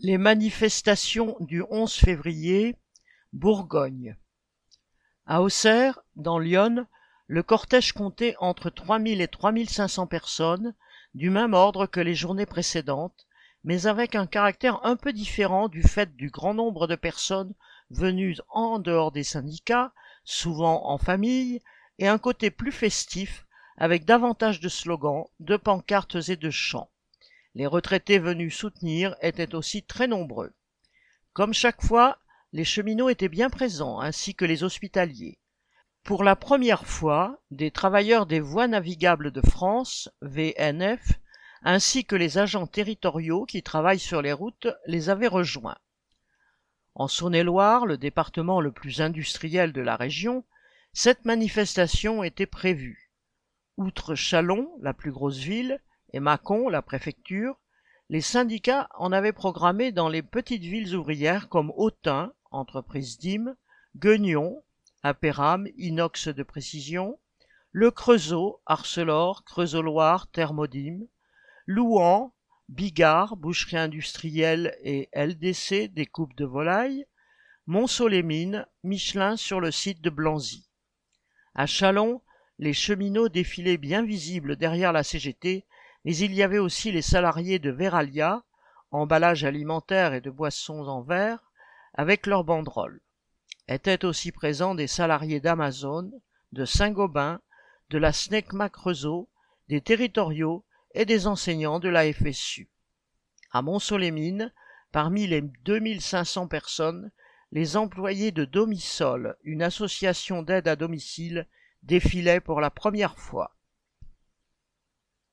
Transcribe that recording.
Les manifestations du 11 février, Bourgogne. À Auxerre, dans l'Yonne, le cortège comptait entre 3000 et 3500 personnes, du même ordre que les journées précédentes, mais avec un caractère un peu différent du fait du grand nombre de personnes venues en dehors des syndicats, souvent en famille, et un côté plus festif, avec davantage de slogans, de pancartes et de chants. Les retraités venus soutenir étaient aussi très nombreux. Comme chaque fois, les cheminots étaient bien présents, ainsi que les hospitaliers. Pour la première fois, des travailleurs des voies navigables de France, VNF, ainsi que les agents territoriaux qui travaillent sur les routes les avaient rejoints. En Saône-et-Loire, le département le plus industriel de la région, cette manifestation était prévue. Outre Chalon, la plus grosse ville, et Mâcon, la préfecture, les syndicats en avaient programmé dans les petites villes ouvrières comme Autun, entreprise d'Im, Guignon, Apéram, inox de précision, Le Creusot, Arcelor, Creusot-Loire, Thermodyme, Louan, Bigard, boucherie industrielle et LDC, découpe de volaille, Montceau-les-Mines, Michelin sur le site de Blanzy. À Chalon, les cheminots défilaient bien visibles derrière la CGT mais il y avait aussi les salariés de Veralia, emballage alimentaire et de boissons en verre, avec leurs banderoles. Étaient aussi présents des salariés d'Amazon, de Saint-Gobain, de la SNECMA Creusot, des territoriaux et des enseignants de la FSU. À Montceau-les-Mines, parmi les 2500 personnes, les employés de Domisol, une association d'aide à domicile, défilaient pour la première fois.